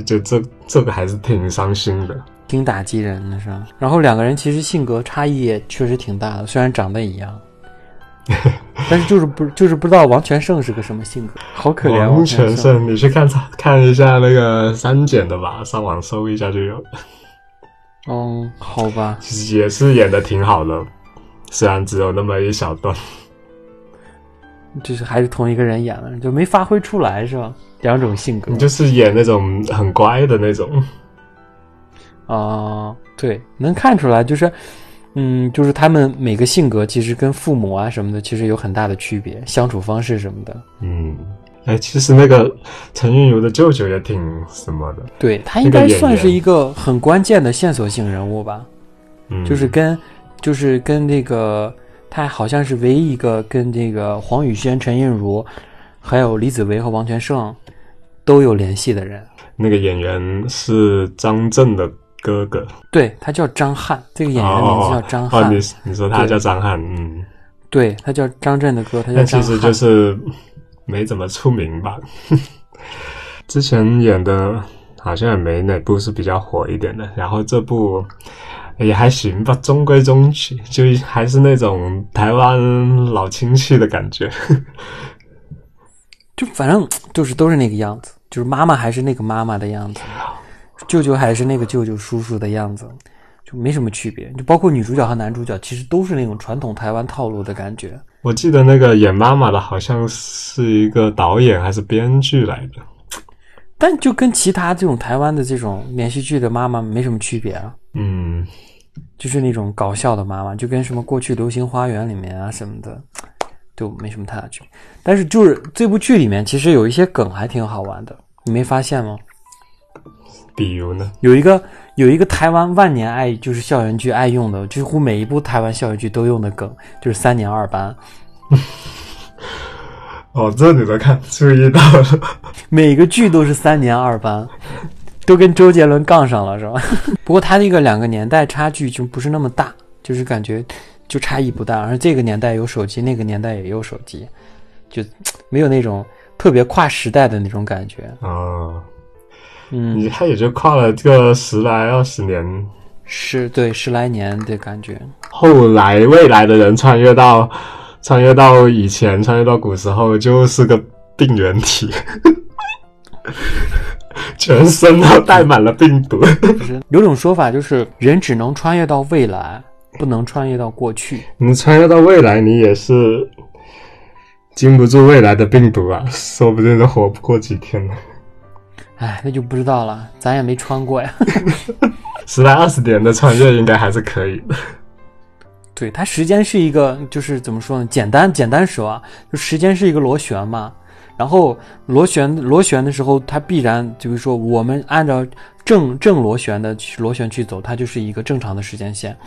就这这个还是挺伤心的。挺打击人的是吧？然后两个人其实性格差异也确实挺大的，虽然长得一样，但是就是不就是不知道王全胜是个什么性格，好可怜。王王全胜，胜，你去看看一下那个删减的吧，上网搜一下就有。哦，好吧，其实也是演的挺好的，虽然只有那么一小段。就是还是同一个人演了，就没发挥出来是吧？两种性格你就是演那种很乖的那种，啊、对，能看出来，就是，嗯，就是他们每个性格其实跟父母啊什么的，其实有很大的区别，相处方式什么的。嗯，哎，其实那个陈韵如的舅舅也挺什么的，对他应该算是一个很关键的线索性人物吧，嗯，就是跟，就是跟那个，他好像是唯一一个跟这个黄宇轩、陈韵如，还有李子维和王全胜都有联系的人。那个演员是张震的哥哥。对他叫张翰，这个演员名字叫张翰哦，翰，你你说他叫张翰，嗯，对他叫张震的哥，他叫张翰。其实就是没怎么出名吧。之前演的好像也没哪部是比较火一点的，然后这部也还行吧，中规中矩，就还是那种台湾老亲戚的感觉。就反正就是都是那个样子，就是妈妈还是那个妈妈的样子，舅舅还是那个舅舅叔叔的样子，就没什么区别。就包括女主角和男主角，其实都是那种传统台湾套路的感觉。我记得那个演妈妈的好像是一个导演还是编剧来的。但就跟其他这种台湾的这种连续剧的妈妈没什么区别啊，嗯，就是那种搞笑的妈妈，就跟什么过去《流星花园》里面啊什么的，就没什么太大区别。但是就是这部剧里面，其实有一些梗还挺好玩的，你没发现吗？比如呢？有一个有一个台湾万年爱就是校园剧爱用的，几乎每一部台湾校园剧都用的梗，就是三年二班。哦，这你都看注意到了。每个剧都是三年二班，都跟周杰伦杠上了，是吧？不过他那个两个年代差距就不是那么大，就是感觉就差异不大。而这个年代有手机，那个年代也有手机，就没有那种特别跨时代的那种感觉。哦，嗯，你看也就跨了这个十来二十年，是对十来年的感觉。后来未来的人穿越到穿越到以前，穿越到古时候，就是个病原体，全身都带满了病毒。就是有种说法，就是人只能穿越到未来，不能穿越到过去。你穿越到未来，你也是经不住未来的病毒啊，说不定都活不过几天呢。哎，那就不知道了，咱也没穿过呀。十来二十年的穿越应该还是可以的。对，它时间是一个，就是怎么说呢？简单简单说啊，就时间是一个螺旋嘛。然后螺旋螺旋的时候，它必然就是说，我们按照正正螺旋的螺旋去走，它就是一个正常的时间线。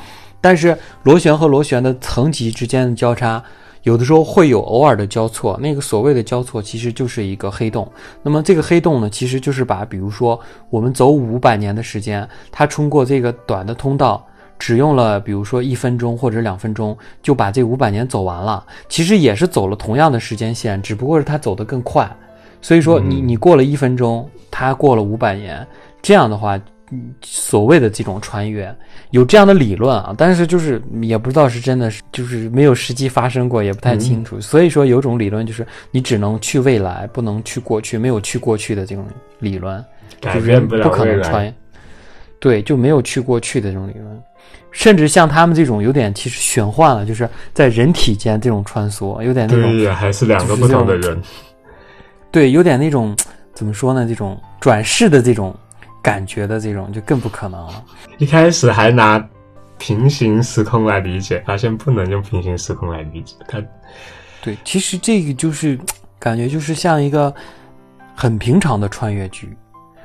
但是螺旋和螺旋的层级之间的交叉，有的时候会有偶尔的交错。那个所谓的交错，其实就是一个黑洞。那么这个黑洞呢，其实就是把，比如说我们走五百年的时间，它通过这个短的通道。只用了，比如说一分钟或者两分钟，就把这五百年走完了。其实也是走了同样的时间线，只不过是他走得更快。所以说你，你过了一分钟，他过了五百年，这样的话，所谓的这种穿越有这样的理论啊，但是就是也不知道是真的，就是没有实际发生过，也不太清楚。所以说，有种理论就是你只能去未来，不能去过去，没有去过去的这种理论，改就是变不可。能穿越。对，就没有去过去的这种理论。甚至像他们这种有点其实玄幻了，就是在人体间这种穿梭，有点那种对，还是两个不同的人。对，有点那种怎么说呢？这种转世的这种感觉的这种就更不可能了。一开始还拿平行时空来理解，发现不能用平行时空来理解。它对，其实这个就是感觉就是像一个很平常的穿越剧，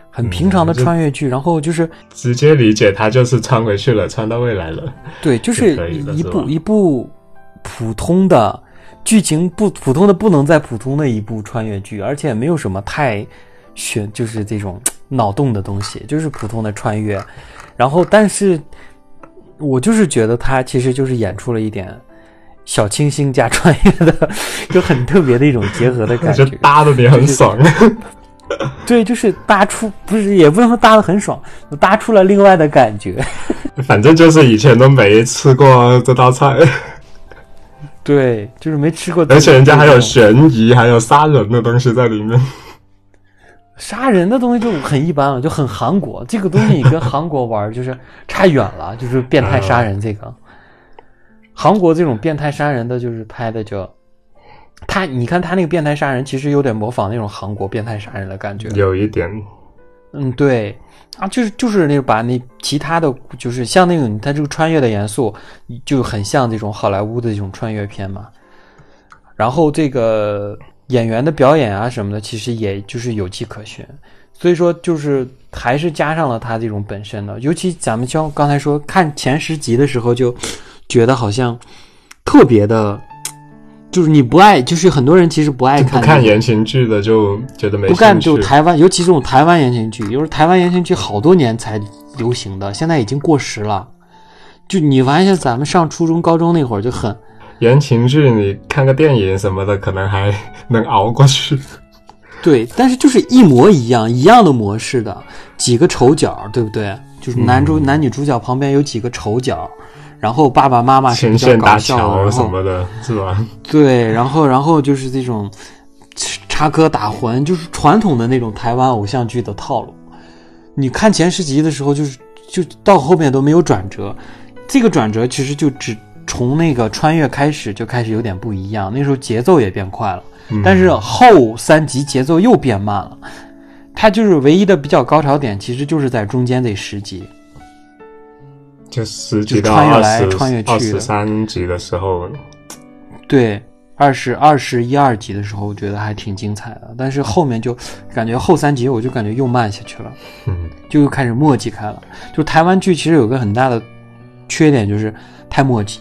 很平常的穿越剧，然后就是直接理解，它就是穿回去了，穿到未来了。对，就是一部一部普通的剧情不普通的不能再普通的一部穿越剧，而且没有什么太玄，就是这种脑洞的东西，就是普通的穿越。然后，但是我就是觉得他其实就是演出了一点小清新加穿越的，就很特别的一种结合的感觉 就。搭的也很爽。对，就是搭出不是也不能说搭的很爽，搭出了另外的感觉。反正就是以前都没吃过这道菜，对，就是没吃过，而且人家还有悬疑，还有杀人的东西在里面。杀人的东西就很一般了，就很韩国。这个东西你跟韩国玩就是差远了，就是变态杀人这个。韩国这种变态杀人的，就是拍的就，他你看他那个变态杀人，其实有点模仿那种韩国变态杀人的感觉。有一点，嗯，对，啊，就是就是那种把那其他的就是像那种他这个穿越的元素，就很像这种好莱坞的这种穿越片嘛。然后这个演员的表演啊什么的，其实也就是有迹可循。所以说，就是还是加上了他这种本身的，尤其咱们像刚才说看前十集的时候，就觉得好像特别的，就是你不爱，就是很多人其实不爱看不看看言情剧的就觉得没不干。就台湾，尤其这种台湾言情剧，有时候台湾言情剧好多年才流行的，现在已经过时了。就你发现咱们上初中、高中那会儿就很言情剧，你看个电影什么的，可能还 能熬过去。对，但是就是一模一样，一样的模式的几个丑角，对不对？就是男主、男女主角旁边有几个丑角，然后爸爸妈妈是比较牵线搭搞笑什么的，是吧？对，然后然后就是这种插科打诨，就是传统的那种台湾偶像剧的套路。你看前十集的时候，就是就到后面都没有转折，这个转折其实就只从那个穿越开始就开始有点不一样，那时候节奏也变快了，但是后三集节奏又变慢了。它就是唯一的比较高潮点，其实就是在中间这十集。就十集就到二穿越来十穿越去的二十三集的时候，对，二十二十一二集的时候，我觉得还挺精彩的，但是后面就感觉后三集我就感觉又慢下去了，嗯，就又开始墨迹开了。就台湾剧其实有个很大的缺点就是太磨叽，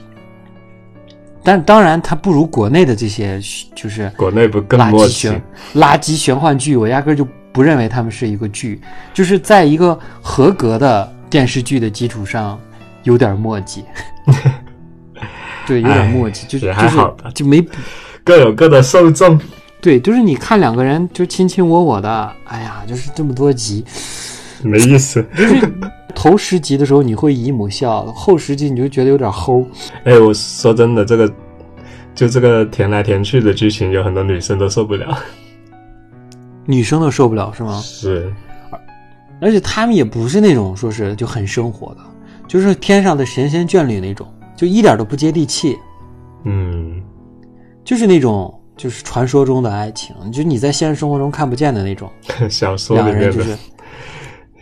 但当然它不如国内的这些就是国内不更垃圾玄？垃圾玄幻剧，我压根儿就不认为他们是一个剧，就是在一个合格的电视剧的基础上有点墨迹。对，有点哎磨叽，就是就是就没各有各的受众。对，就是你看两个人就卿卿我我的，哎呀，就是这么多集，没意思。就是头十集的时候你会姨母笑，后十集你就觉得有点齁。哎，我说真的，这个就这个甜来甜去的剧情，有很多女生都受不了。女生都受不了是吗？是，而且他们也不是那种说是就很生活的，就是天上的神仙眷侣那种，就一点都不接地气，嗯，就是那种就是传说中的爱情，就你在现实生活中看不见的那种。小说两里面是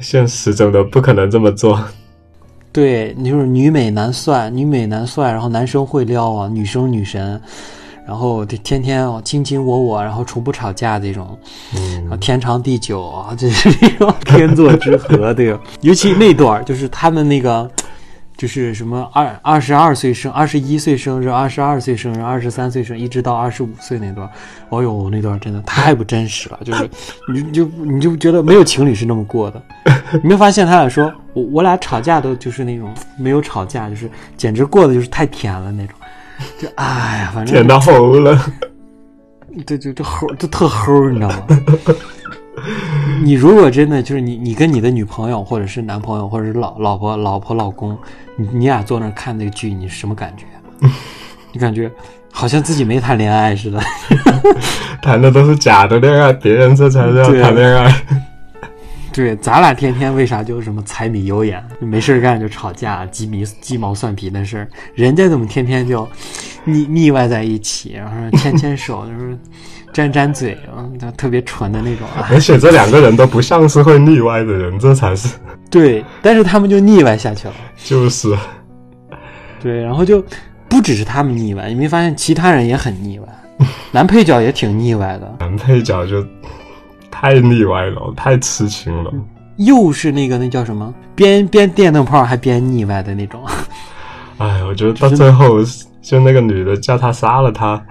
现实中的不可能这么做。对，你就是女美男帅，女美男帅，然后男生会撩啊，女生女神，然后得天天哦卿卿我我，然后从不吵架这种，嗯啊，天长地久啊，这是天作之合，对吧？尤其那段就是他们那个，就是什么二二十二岁生，二十一岁生日，二十二岁生日，二十三岁生日，一直到二十五岁那段，哦呦，那段真的太不真实了，就是 你就你就觉得没有情侣是那么过的。你没发现他俩说我我俩吵架都就是那种没有吵架，就是简直过的就是太甜了那种，就哎呀，反正甜到齁了。对，就就齁，就特齁，你知道吗？你如果真的就是你，你跟你的女朋友，或者是男朋友，或者是老老婆、老婆、老公，你你俩坐那儿看那个剧，你是什么感觉？你感觉好像自己没谈恋爱似的。谈的都是假的恋爱，别人这才叫谈恋爱。对，咱俩天天为啥就什么柴米油盐，没事儿干就吵架，鸡米鸡毛蒜皮的事儿，人家怎么天天就腻腻歪在一起，然后牵牵 手，就是沾沾嘴，嗯，就特别纯的那种啊。而且这两个人都不像是会腻歪的人，这才是对，但是他们就腻歪下去了。就是对，然后就不只是他们腻歪，你没发现其他人也很腻歪，男配角也挺腻歪的，男配角就太腻歪了，太痴情了。又是那个那叫什么，边边电灯泡还边腻歪的那种。哎，我觉得到最后，就那个女的叫他杀了他，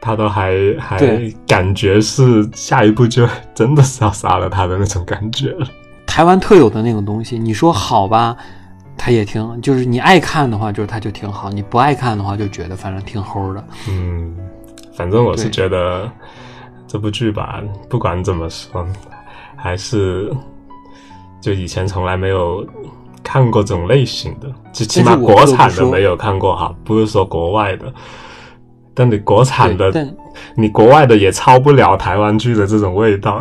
他都还还感觉是下一步就 真的是要杀了他的那种感觉了。台湾特有的那种东西，你说好吧，他也挺，就是你爱看的话，就是他就挺好；你不爱看的话，就觉得反正挺齁的。嗯，反正我是觉得这部剧吧，不管怎么说，还是就以前从来没有看过这种类型的，就起码国产的没有看过哈，不是说国外的。但你国产的，你国外的也超不了台湾剧的这种味道。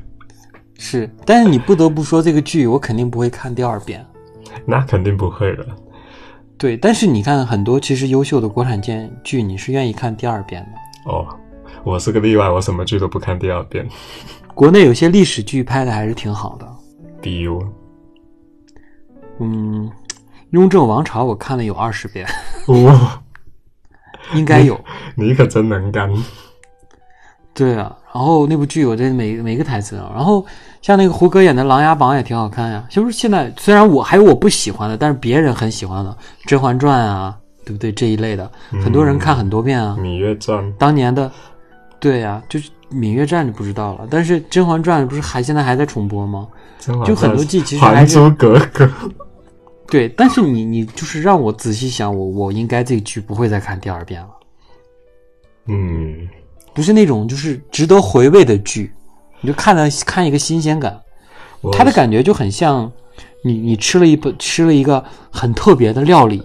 是，但是你不得不说这个剧，我肯定不会看第二遍。那肯定不会的。对，但是你看很多其实优秀的国产剧剧，你是愿意看第二遍的。哦，我是个例外，我什么剧都不看第二遍。国内有些历史剧拍的还是挺好的，比如，嗯，《雍正王朝》我看了有二十遍，哇、应该有。你可真能干。对啊，然后那部剧我这每每个台词啊，然后像那个胡歌演的《琅琊榜》也挺好看呀。就是现在虽然我还有我不喜欢的，但是别人很喜欢的《甄嬛传》啊，对不对？这一类的，很多人看很多遍啊。《芈月传》当年的，对呀、就是《芈月传》就不知道了，但是《甄嬛传》不是还现在还在重播吗？就很多传季其实还是还珠格格 》对，但是你你就是让我仔细想，我我应该这个剧不会再看第二遍了，嗯，不是那种就是值得回味的剧，你就看了看一个新鲜感，我它的感觉就很像你你吃了一本吃了一个很特别的料理，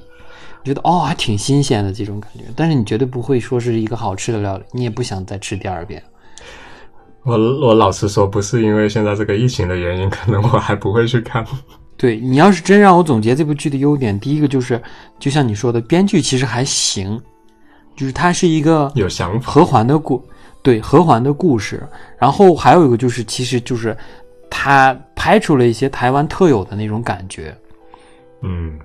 觉得哦还挺新鲜的这种感觉，但是你绝对不会说是一个好吃的料理，你也不想再吃第二遍。我我老实说，不是因为现在这个疫情的原因，可能我还不会去看。对你要是真让我总结这部剧的优点，第一个就是就像你说的，编剧其实还行，就是它是一个有想法，和缓的故，对和缓的故事。然后还有一个就是，其实就是它拍出了一些台湾特有的那种感觉，嗯，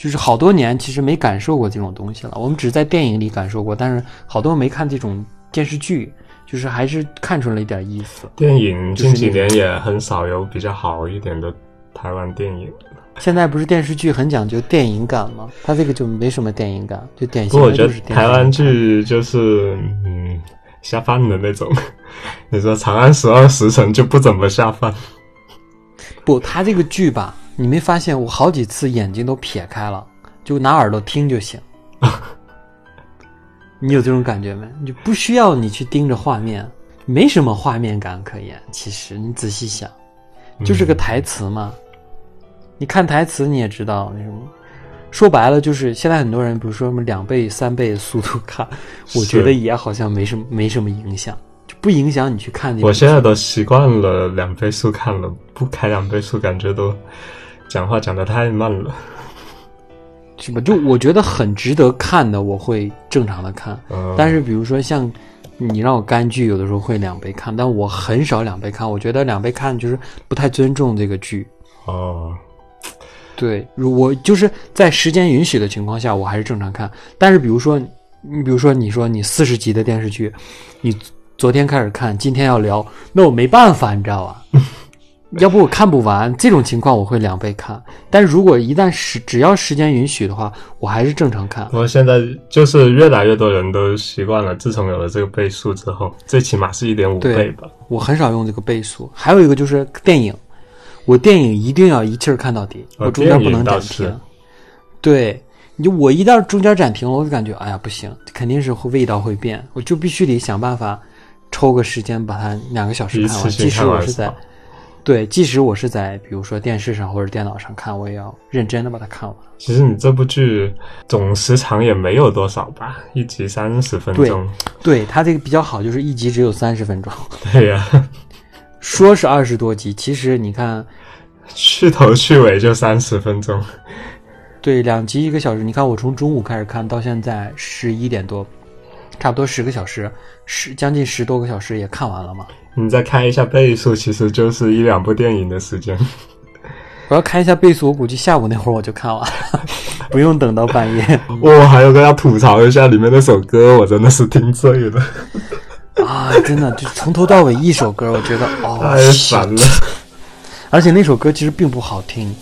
就是好多年其实没感受过这种东西了。我们只是在电影里感受过，但是好多没看这种电视剧，就是还是看出了一点意思。电影近几年也很少有比较好一点的台湾电影。现在不是电视剧很讲究电影感吗？它这个就没什么电影感，就典不过我觉得型的就是台湾剧。剧就是嗯下饭的那种。你说《长安十二时辰》就不怎么下饭。不，他这个剧吧，你没发现我好几次眼睛都撇开了，就拿耳朵听就行。你有这种感觉没？你就不需要你去盯着画面，没什么画面感可言。其实你仔细想，就是个台词嘛。你看台词你也知道那什么。说白了就是现在很多人，比如说什么两倍、三倍速度看，我觉得也好像没什么没什么影响，就不影响你去看。我现在都习惯了两倍速看了，不开两倍速感觉都讲话讲的太慢了。是吧？就我觉得很值得看的，我会正常的看。嗯，但是比如说像你让我干剧，有的时候会两倍看，但我很少两倍看。我觉得两倍看就是不太尊重这个剧。哦，对，如我就是在时间允许的情况下，我还是正常看。但是比如说，你比如说你说你四十集的电视剧，你昨天开始看，今天要聊，那我没办法，你知道吧？要不我看不完，这种情况我会两倍看。但如果一旦时只要时间允许的话，我还是正常看我。现在就是越来越多人都习惯了，自从有了这个倍速之后，最起码是一点五倍吧。我很少用这个倍速。还有一个就是电影，我电影一定要一气儿看到底，呃我中间不能暂停。对，你就我一旦中间暂停了，我就感觉哎呀不行，肯定是会味道会变，我就必须得想办法抽个时间把它两个小时看完。即使我是在对，即使我是在比如说电视上或者电脑上看，我也要认真的把它看完。其实你这部剧总时长也没有多少吧，一集三十分钟。对它这个比较好，就是一集只有三十分钟，对呀、说是二十多集，其实你看去头去尾就三十分钟。对，两集一个小时。你看，我从中午开始看到现在十一点多，差不多十个小时，十将近十多个小时也看完了嘛。你再开一下倍速，其实就是一两部电影的时间。我要开一下倍速，我估计下午那会儿我就看完了，不用等到半夜 我、还有个要吐槽一下里面那首歌，我真的是听醉了，啊！真的，就从头到尾一首歌，我觉得哦，太烦了。而且那首歌其实并不好听。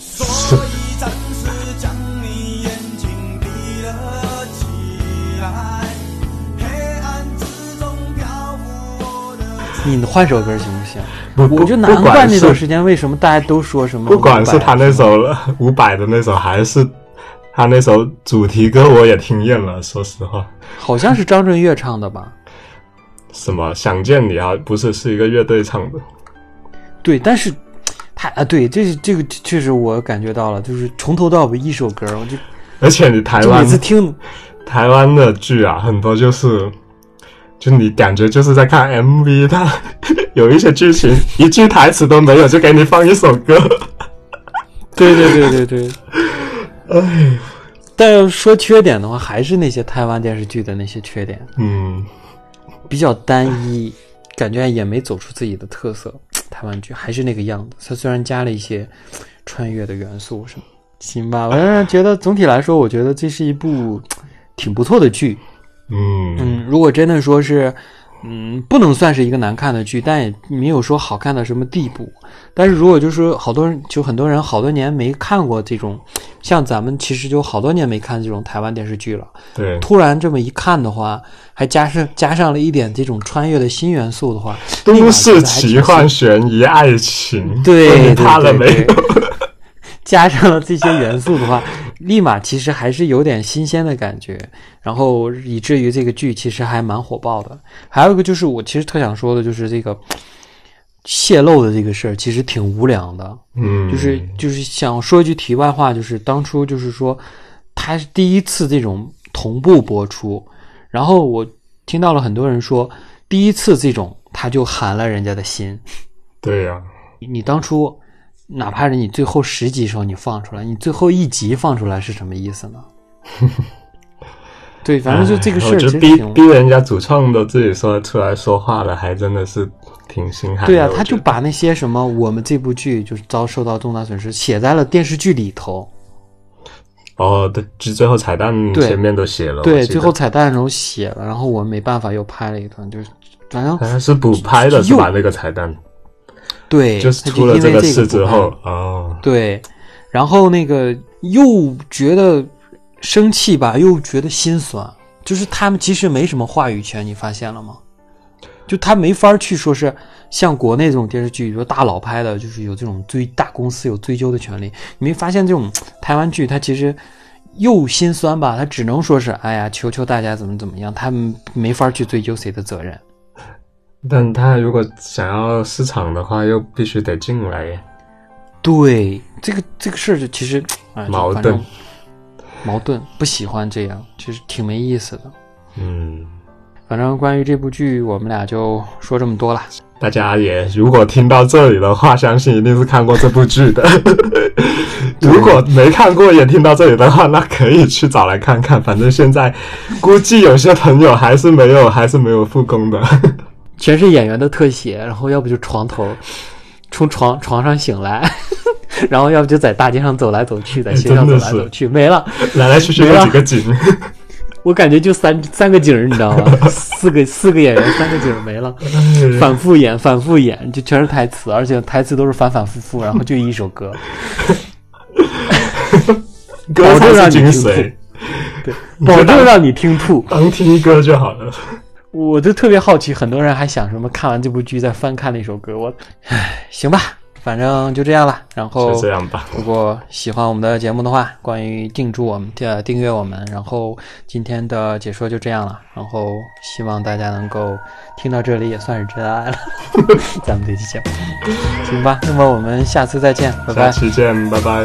你换首歌行不行？不不我就难怪那段时间为什么大家都说什么，不管是他那首伍佰的那首，还是他那首主题歌，我也听厌了。说实话，好像是张震岳唱的吧？什么想见你啊，不是是一个乐队唱的。对，但是他啊，对，这是这个确实我感觉到了，就是从头到尾一首歌，我就而且你台湾每湾次听，台湾的剧啊，很多就是，就你感觉就是在看 MV，它有一些剧情一句台词都没有，就给你放一首歌。对对对对对。哎，但要说缺点的话，还是那些台湾电视剧的那些缺点，嗯，比较单一，感觉也没走出自己的特色。台湾剧还是那个样子，它虽然加了一些穿越的元素什么，行吧。我让人觉得总体来说，我觉得这是一部挺不错的剧。嗯嗯，如果真的说是，嗯，不能算是一个难看的剧，但也没有说好看到什么地步。但是如果就是好多人，就很多人好多年没看过这种，像咱们其实就好多年没看这种台湾电视剧了。对，突然这么一看的话，还加上加上了一点这种穿越的新元素的话，都市奇幻悬疑爱情，对，你看了没对？对加上了这些元素的话，立马其实还是有点新鲜的感觉，然后以至于这个剧其实还蛮火爆的。还有一个就是我其实特想说的，就是这个泄露的这个事儿，其实挺无良的。嗯，就是就是想说一句题外话，就是当初就是说，他是第一次这种同步播出，然后我听到了很多人说，第一次这种他就寒了人家的心。对呀、你你当初哪怕是你最后十集时候你放出来，你最后一集放出来是什么意思呢？对，反正就这个事儿逼逼人家主创都自己说出来说话了，还真的是挺心寒的。对啊，他就把那些什么我们这部剧就是遭受到重大损失写在了电视剧里头。哦，对，就最后彩蛋前面都写了，对，最后彩蛋的时候写了，然后我没办法又拍了一段，就是反正是补拍的是吧？那个彩蛋对，就是出了这个因为这事之后哦，对，然后那个又觉得生气吧，又觉得心酸，就是他们其实没什么话语权，你发现了吗？就他没法去说是像国内这种电视剧，比如说大佬拍的，就是有这种追大公司有追究的权利。你没发现这种台湾剧，它其实又心酸吧？它只能说是哎呀，求求大家怎么怎么样，他们没法去追究谁的责任。但他如果想要市场的话，又必须得进来，对，这个这个事儿就其实 哎，矛盾矛盾，不喜欢这样，其实挺没意思的。嗯。反正关于这部剧，我们俩就说这么多了。大家也如果听到这里的话，相信一定是看过这部剧的。如果没看过也听到这里的话，那可以去找来看看。反正现在估计有些朋友还是没有，还是没有复工的。全是演员的特写，然后要不就床头从床床上醒来，然后要不就在大街上走来走去，在街上走来走去，没了。来来去去有几个景，我感觉就三三个景儿，你知道吗？四个四个演员，三个景儿没了，反复演，反复演，就全是台词，而且台词都是反反复复，然后就一首歌，保证让你听吐，，对，保证让你听吐。能听歌就好了。我就特别好奇，很多人还想什么看完这部剧再翻看那首歌，我，唉，行吧，反正就这样了。然后就这样吧。如果喜欢我们的节目的话，关于订住我们呃订阅我们，然后今天的解说就这样了。然后希望大家能够听到这里也算是真爱了，咱们这期节目，行吧？那么我们下次再见，拜下拜。期见，拜拜。